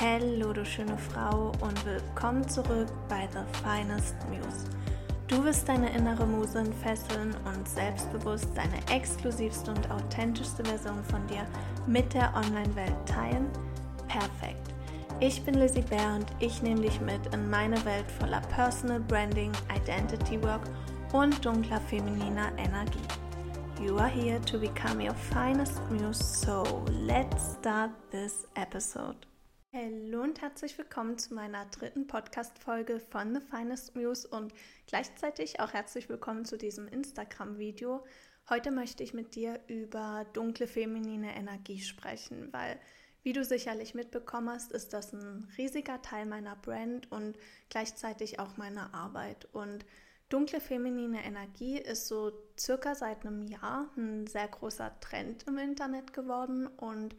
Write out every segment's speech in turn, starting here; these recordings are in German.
Hallo, du schöne Frau und willkommen zurück bei The Finest Muse. Du wirst deine innere Muse entfesseln und selbstbewusst deine exklusivste und authentischste Version von dir mit der Online-Welt teilen? Perfekt. Ich bin Lizzie Bär und ich nehme dich mit in meine Welt voller Personal Branding, Identity Work und dunkler femininer Energie. You are here to become your finest muse, so let's start this episode. Hallo und herzlich willkommen zu meiner dritten Podcast-Folge von The Finest Muse und gleichzeitig auch herzlich willkommen zu diesem Instagram-Video. Heute möchte ich mit dir über dunkle feminine Energie sprechen, weil, wie du sicherlich mitbekommen hast, ist das ein riesiger Teil meiner Brand und gleichzeitig auch meiner Arbeit. Und Dunkle feminine Energie ist so circa seit einem Jahr ein sehr großer Trend im Internet geworden und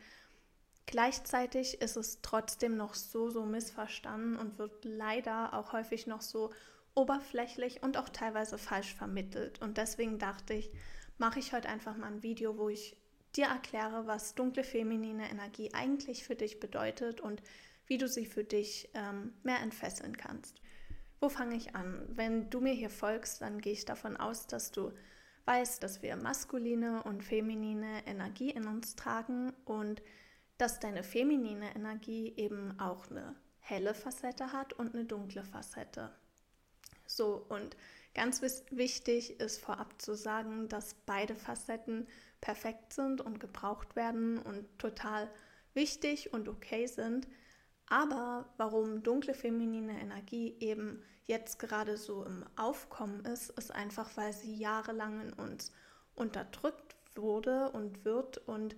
gleichzeitig ist es trotzdem noch so, so missverstanden und wird leider auch häufig noch so oberflächlich und auch teilweise falsch vermittelt. Und deswegen dachte ich, mache ich heute einfach mal ein Video, wo ich dir erkläre, was dunkle feminine Energie eigentlich für dich bedeutet und wie du sie für dich ähm, mehr entfesseln kannst. Wo fange ich an? Wenn du mir hier folgst, dann gehe ich davon aus, dass du weißt, dass wir maskuline und feminine Energie in uns tragen und dass deine feminine Energie eben auch eine helle Facette hat und eine dunkle Facette. So, und ganz wichtig ist vorab zu sagen, dass beide Facetten perfekt sind und gebraucht werden und total wichtig und okay sind. Aber warum dunkle feminine Energie eben jetzt gerade so im Aufkommen ist, ist einfach, weil sie jahrelang in uns unterdrückt wurde und wird und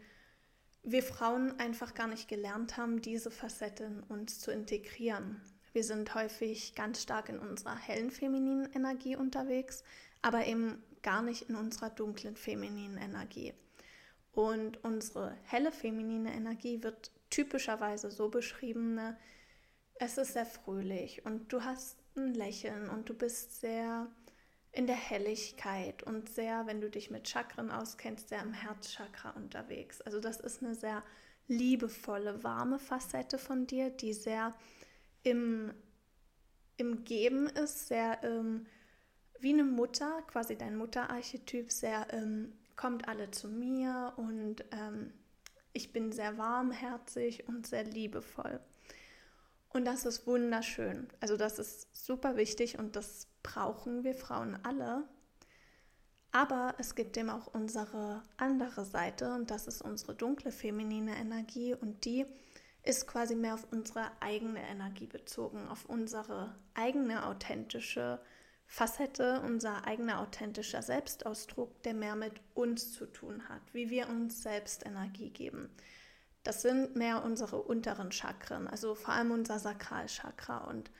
wir Frauen einfach gar nicht gelernt haben, diese Facette in uns zu integrieren. Wir sind häufig ganz stark in unserer hellen femininen Energie unterwegs, aber eben gar nicht in unserer dunklen femininen Energie. Und unsere helle feminine Energie wird typischerweise so beschrieben, ne, es ist sehr fröhlich und du hast ein Lächeln und du bist sehr in der Helligkeit und sehr, wenn du dich mit Chakren auskennst, sehr im Herzchakra unterwegs. Also das ist eine sehr liebevolle, warme Facette von dir, die sehr im, im Geben ist, sehr ähm, wie eine Mutter, quasi dein Mutterarchetyp, sehr ähm, kommt alle zu mir und ähm, ich bin sehr warmherzig und sehr liebevoll. Und das ist wunderschön. Also das ist super wichtig und das brauchen wir Frauen alle. Aber es gibt eben auch unsere andere Seite und das ist unsere dunkle feminine Energie und die ist quasi mehr auf unsere eigene Energie bezogen, auf unsere eigene authentische Facette, unser eigener authentischer Selbstausdruck, der mehr mit uns zu tun hat, wie wir uns selbst Energie geben. Das sind mehr unsere unteren Chakren, also vor allem unser Sakralchakra. Und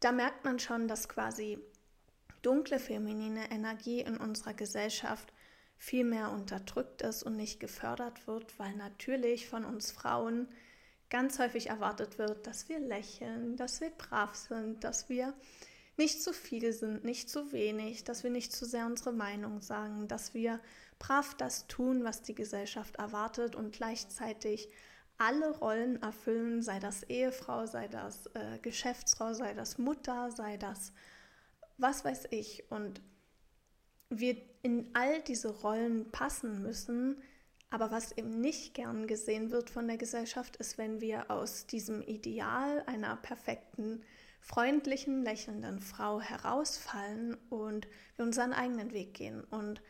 da merkt man schon, dass quasi dunkle feminine Energie in unserer Gesellschaft viel mehr unterdrückt ist und nicht gefördert wird, weil natürlich von uns Frauen ganz häufig erwartet wird, dass wir lächeln, dass wir brav sind, dass wir nicht zu viel sind, nicht zu wenig, dass wir nicht zu sehr unsere Meinung sagen, dass wir brav das tun, was die Gesellschaft erwartet und gleichzeitig alle Rollen erfüllen, sei das Ehefrau, sei das äh, Geschäftsfrau, sei das Mutter, sei das was weiß ich. Und wir in all diese Rollen passen müssen, aber was eben nicht gern gesehen wird von der Gesellschaft, ist, wenn wir aus diesem Ideal einer perfekten freundlichen, lächelnden Frau herausfallen und wir unseren eigenen Weg gehen und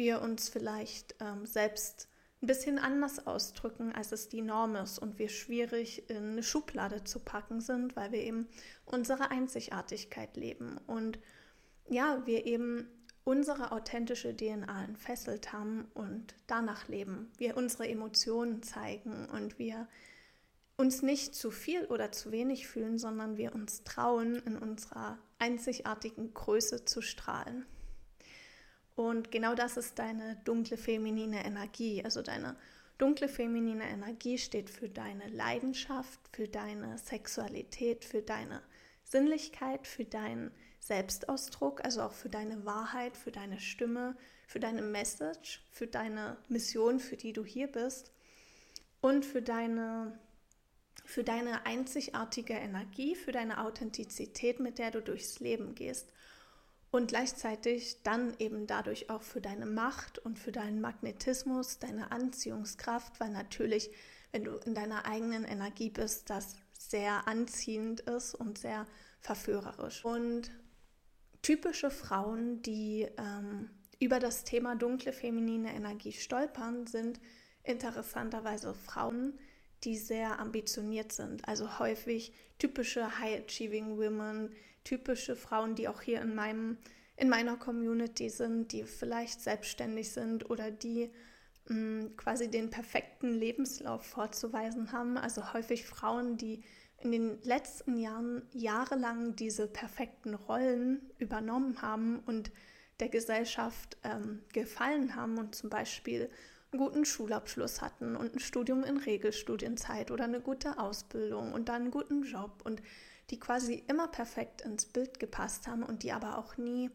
wir uns vielleicht ähm, selbst ein bisschen anders ausdrücken, als es die Norm ist und wir schwierig in eine Schublade zu packen sind, weil wir eben unsere Einzigartigkeit leben und ja, wir eben unsere authentische DNA entfesselt haben und danach leben. Wir unsere Emotionen zeigen und wir uns nicht zu viel oder zu wenig fühlen, sondern wir uns trauen, in unserer einzigartigen Größe zu strahlen. Und genau das ist deine dunkle feminine Energie. Also deine dunkle feminine Energie steht für deine Leidenschaft, für deine Sexualität, für deine Sinnlichkeit, für deinen Selbstausdruck, also auch für deine Wahrheit, für deine Stimme, für deine Message, für deine Mission, für die du hier bist und für deine für deine einzigartige Energie, für deine Authentizität, mit der du durchs Leben gehst und gleichzeitig dann eben dadurch auch für deine Macht und für deinen Magnetismus, deine Anziehungskraft, weil natürlich, wenn du in deiner eigenen Energie bist, das sehr anziehend ist und sehr verführerisch. Und typische Frauen, die ähm, über das Thema dunkle feminine Energie stolpern, sind interessanterweise Frauen, die sehr ambitioniert sind. Also häufig typische High-Achieving Women, typische Frauen, die auch hier in meinem in meiner Community sind, die vielleicht selbstständig sind oder die mh, mm, quasi den perfekten Lebenslauf vorzuweisen haben. Also häufig Frauen, die in den letzten Jahren jahrelang diese perfekten Rollen übernommen haben und der Gesellschaft ähm, gefallen haben und zum Beispiel einen guten Schulabschluss hatten und ein Studium in Regelstudienzeit oder eine gute Ausbildung und dann einen guten Job und die quasi immer perfekt ins Bild gepasst haben und die aber auch nie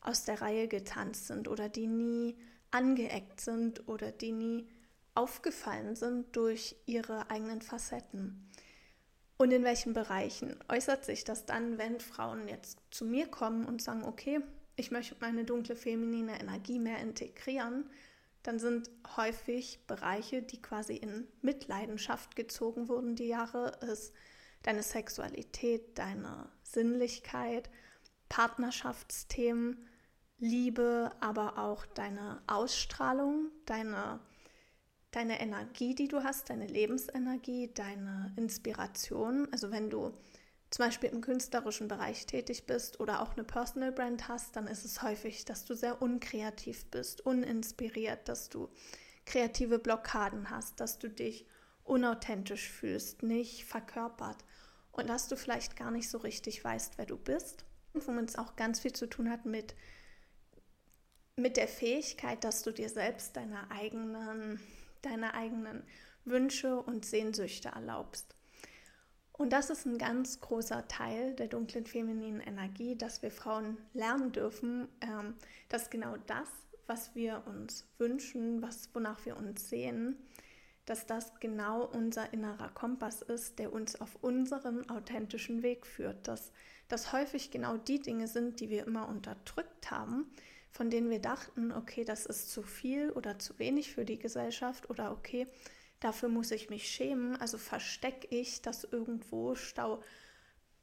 aus der Reihe getanzt sind oder die nie angeeckt sind oder die nie aufgefallen sind durch ihre eigenen Facetten. Und in welchen Bereichen äußert sich das dann, wenn Frauen jetzt zu mir kommen und sagen, okay, ich möchte meine dunkle feminine Energie mehr integrieren, dann sind häufig Bereiche, die quasi in Mitleidenschaft gezogen wurden die Jahre, ist deine Sexualität, deine Sinnlichkeit, Partnerschaftsthemen, Liebe, aber auch deine Ausstrahlung, deine, deine Energie, die du hast, deine Lebensenergie, deine Inspiration. Also wenn du zum Beispiel im künstlerischen Bereich tätig bist oder auch eine Personal Brand hast, dann ist es häufig, dass du sehr unkreativ bist, uninspiriert, dass du kreative Blockaden hast, dass du dich unauthentisch fühlst, nicht verkörpert und dass du vielleicht gar nicht so richtig weißt, wer du bist. Womit es auch ganz viel zu tun hat mit, mit der Fähigkeit, dass du dir selbst deine eigenen, deine eigenen Wünsche und Sehnsüchte erlaubst. Und das ist ein ganz großer Teil der dunklen femininen Energie, dass wir Frauen lernen dürfen, ähm, dass genau das, was wir uns wünschen, was, wonach wir uns sehen, dass das genau unser innerer Kompass ist, der uns auf unserem authentischen Weg führt. Dass das häufig genau die Dinge sind, die wir immer unterdrückt haben, von denen wir dachten, okay, das ist zu viel oder zu wenig für die Gesellschaft oder okay, Dafür muss ich mich schämen, also verstecke ich das irgendwo, stau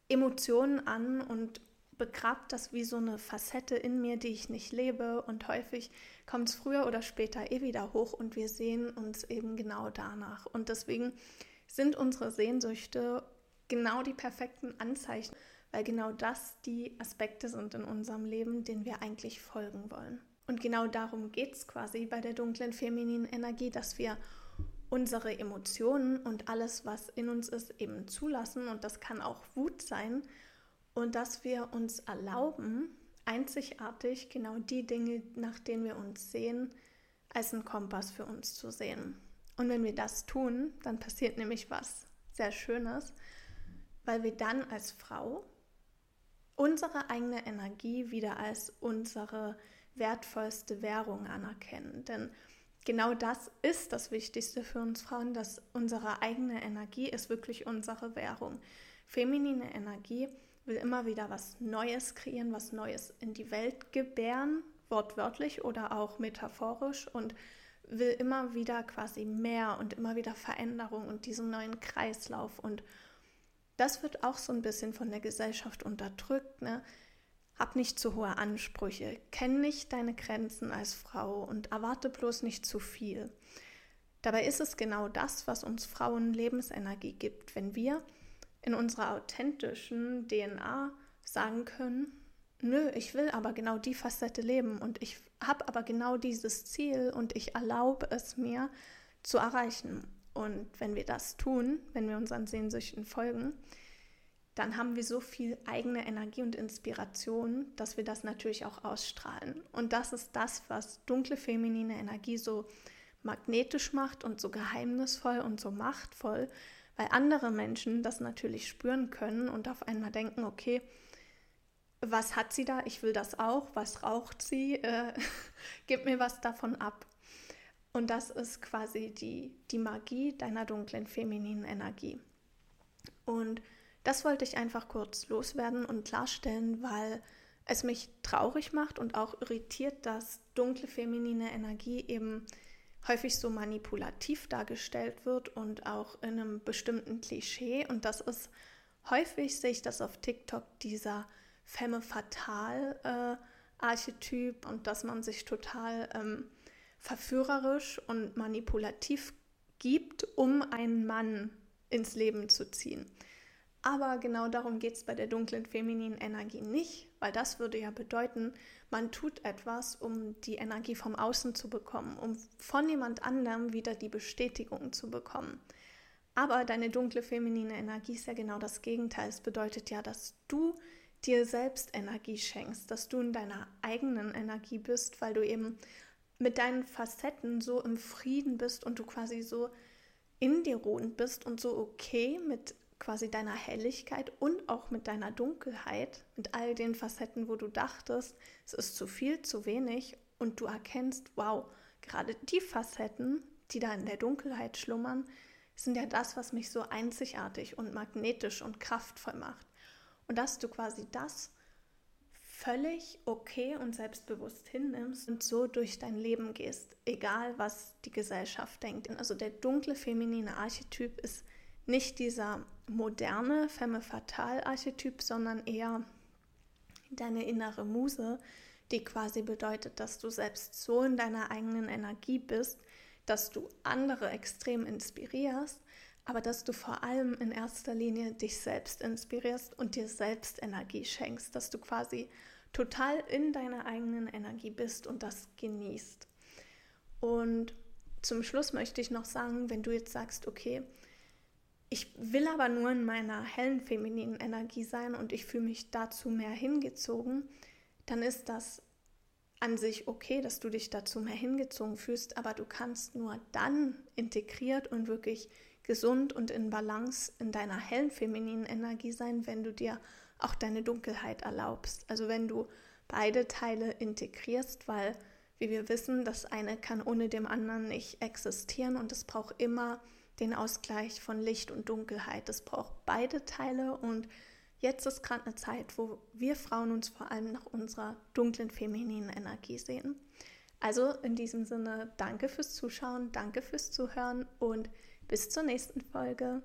Emotionen an und begrab das wie so eine Facette in mir, die ich nicht lebe. Und häufig kommt es früher oder später eh wieder hoch und wir sehen uns eben genau danach. Und deswegen sind unsere Sehnsüchte genau die perfekten Anzeichen, weil genau das die Aspekte sind in unserem Leben, denen wir eigentlich folgen wollen. Und genau darum geht es quasi bei der dunklen femininen Energie, dass wir unsere Emotionen und alles, was in uns ist, eben zulassen. Und das kann auch Wut sein. Und dass wir uns erlauben, einzigartig genau die Dinge, nach denen wir uns sehen, als einen Kompass für uns zu sehen. Und wenn wir das tun, dann passiert nämlich was sehr Schönes, weil wir dann als Frau unsere eigene Energie wieder als unsere wertvollste Währung anerkennen. Denn genau das ist das Wichtigste für uns Frauen, dass unsere eigene Energie ist wirklich unsere Währung. Feminine Energie will immer wieder was Neues kreieren, was Neues in die Welt gebären, wortwörtlich oder auch metaphorisch und will immer wieder quasi mehr und immer wieder Veränderung und diesen neuen Kreislauf. Und das wird auch so ein bisschen von der Gesellschaft unterdrückt. Ne? Hab nicht zu hohe Ansprüche, kenn nicht deine Grenzen als Frau und erwarte bloß nicht zu viel. Dabei ist es genau das, was uns Frauen Lebensenergie gibt, wenn wir in unserer authentischen DNA sagen können, nö, ich will aber genau die Facette leben und ich habe aber genau dieses Ziel und ich erlaube es mir zu erreichen. Und wenn wir das tun, wenn wir unseren Sehnsüchten folgen, dann haben wir so viel eigene Energie und Inspiration, dass wir das natürlich auch ausstrahlen. Und das ist das, was dunkle feminine Energie so magnetisch macht und so geheimnisvoll und so machtvoll, weil andere Menschen das natürlich spüren können und auf einmal denken, okay, was hat sie da? Ich will das auch. Was raucht sie? Äh, gib mir was davon ab. Und das ist quasi die, die Magie deiner dunklen femininen Energie. Und das wollte ich einfach kurz loswerden und klarstellen, weil es mich traurig macht und auch irritiert, dass dunkle feminine Energie eben häufig so manipulativ dargestellt wird und auch in einem bestimmten Klischee. Und das ist häufig, sehe ich das auf TikTok, dieser Femme Fatale äh, Archetyp und dass man sich total ähm, verführerisch und manipulativ gibt, um einen Mann ins Leben zu ziehen. Aber genau darum geht es bei der dunklen femininen Energie nicht, weil das würde ja bedeuten, man tut etwas, um die Energie vom Außen zu bekommen, um von jemand anderem wieder die Bestätigung zu bekommen. Aber deine dunkle feminine Energie ist ja genau das Gegenteil. Es bedeutet ja, dass du dir selbst Energie schenkst, dass du in deiner eigenen Energie bist, weil du eben mit deinen Facetten so im Frieden bist und du quasi so in dir ruhend bist und so okay mit quasi deiner Helligkeit und auch mit deiner Dunkelheit, mit all den Facetten, wo du dachtest, es ist zu viel, zu wenig und du erkennst, wow, gerade die Facetten, die da in der Dunkelheit schlummern, sind ja das, was mich so einzigartig und magnetisch und kraftvoll macht. Und dass du quasi das völlig okay und selbstbewusst hinnimmst und so durch dein Leben gehst, egal was die Gesellschaft denkt. Also der dunkle feminine Archetyp ist nicht dieser moderne Femme Fatale Archetyp, sondern eher deine innere Muse, die quasi bedeutet, dass du selbst so in deiner eigenen Energie bist, dass du andere extrem inspirierst, aber dass du vor allem in erster Linie dich selbst inspirierst und dir selbst Energie schenkst, dass du quasi total in deiner eigenen Energie bist und das genießt. Und zum Schluss möchte ich noch sagen, wenn du jetzt sagst, okay, ich will aber nur in meiner hellen femininen Energie sein und ich fühle mich dazu mehr hingezogen, dann ist das an sich okay, dass du dich dazu mehr hingezogen fühlst, aber du kannst nur dann integriert und wirklich gesund und in Balance in deiner hellen femininen Energie sein, wenn du dir auch deine Dunkelheit erlaubst. Also wenn du beide Teile integrierst, weil, wie wir wissen, das eine kann ohne dem anderen nicht existieren und es braucht immer den Ausgleich von Licht und Dunkelheit. Es braucht beide Teile und jetzt ist gerade eine Zeit, wo wir Frauen uns vor allem nach unserer dunklen femininen Energie sehen. Also in diesem Sinne, danke fürs Zuschauen, danke fürs Zuhören und bis zur nächsten Folge.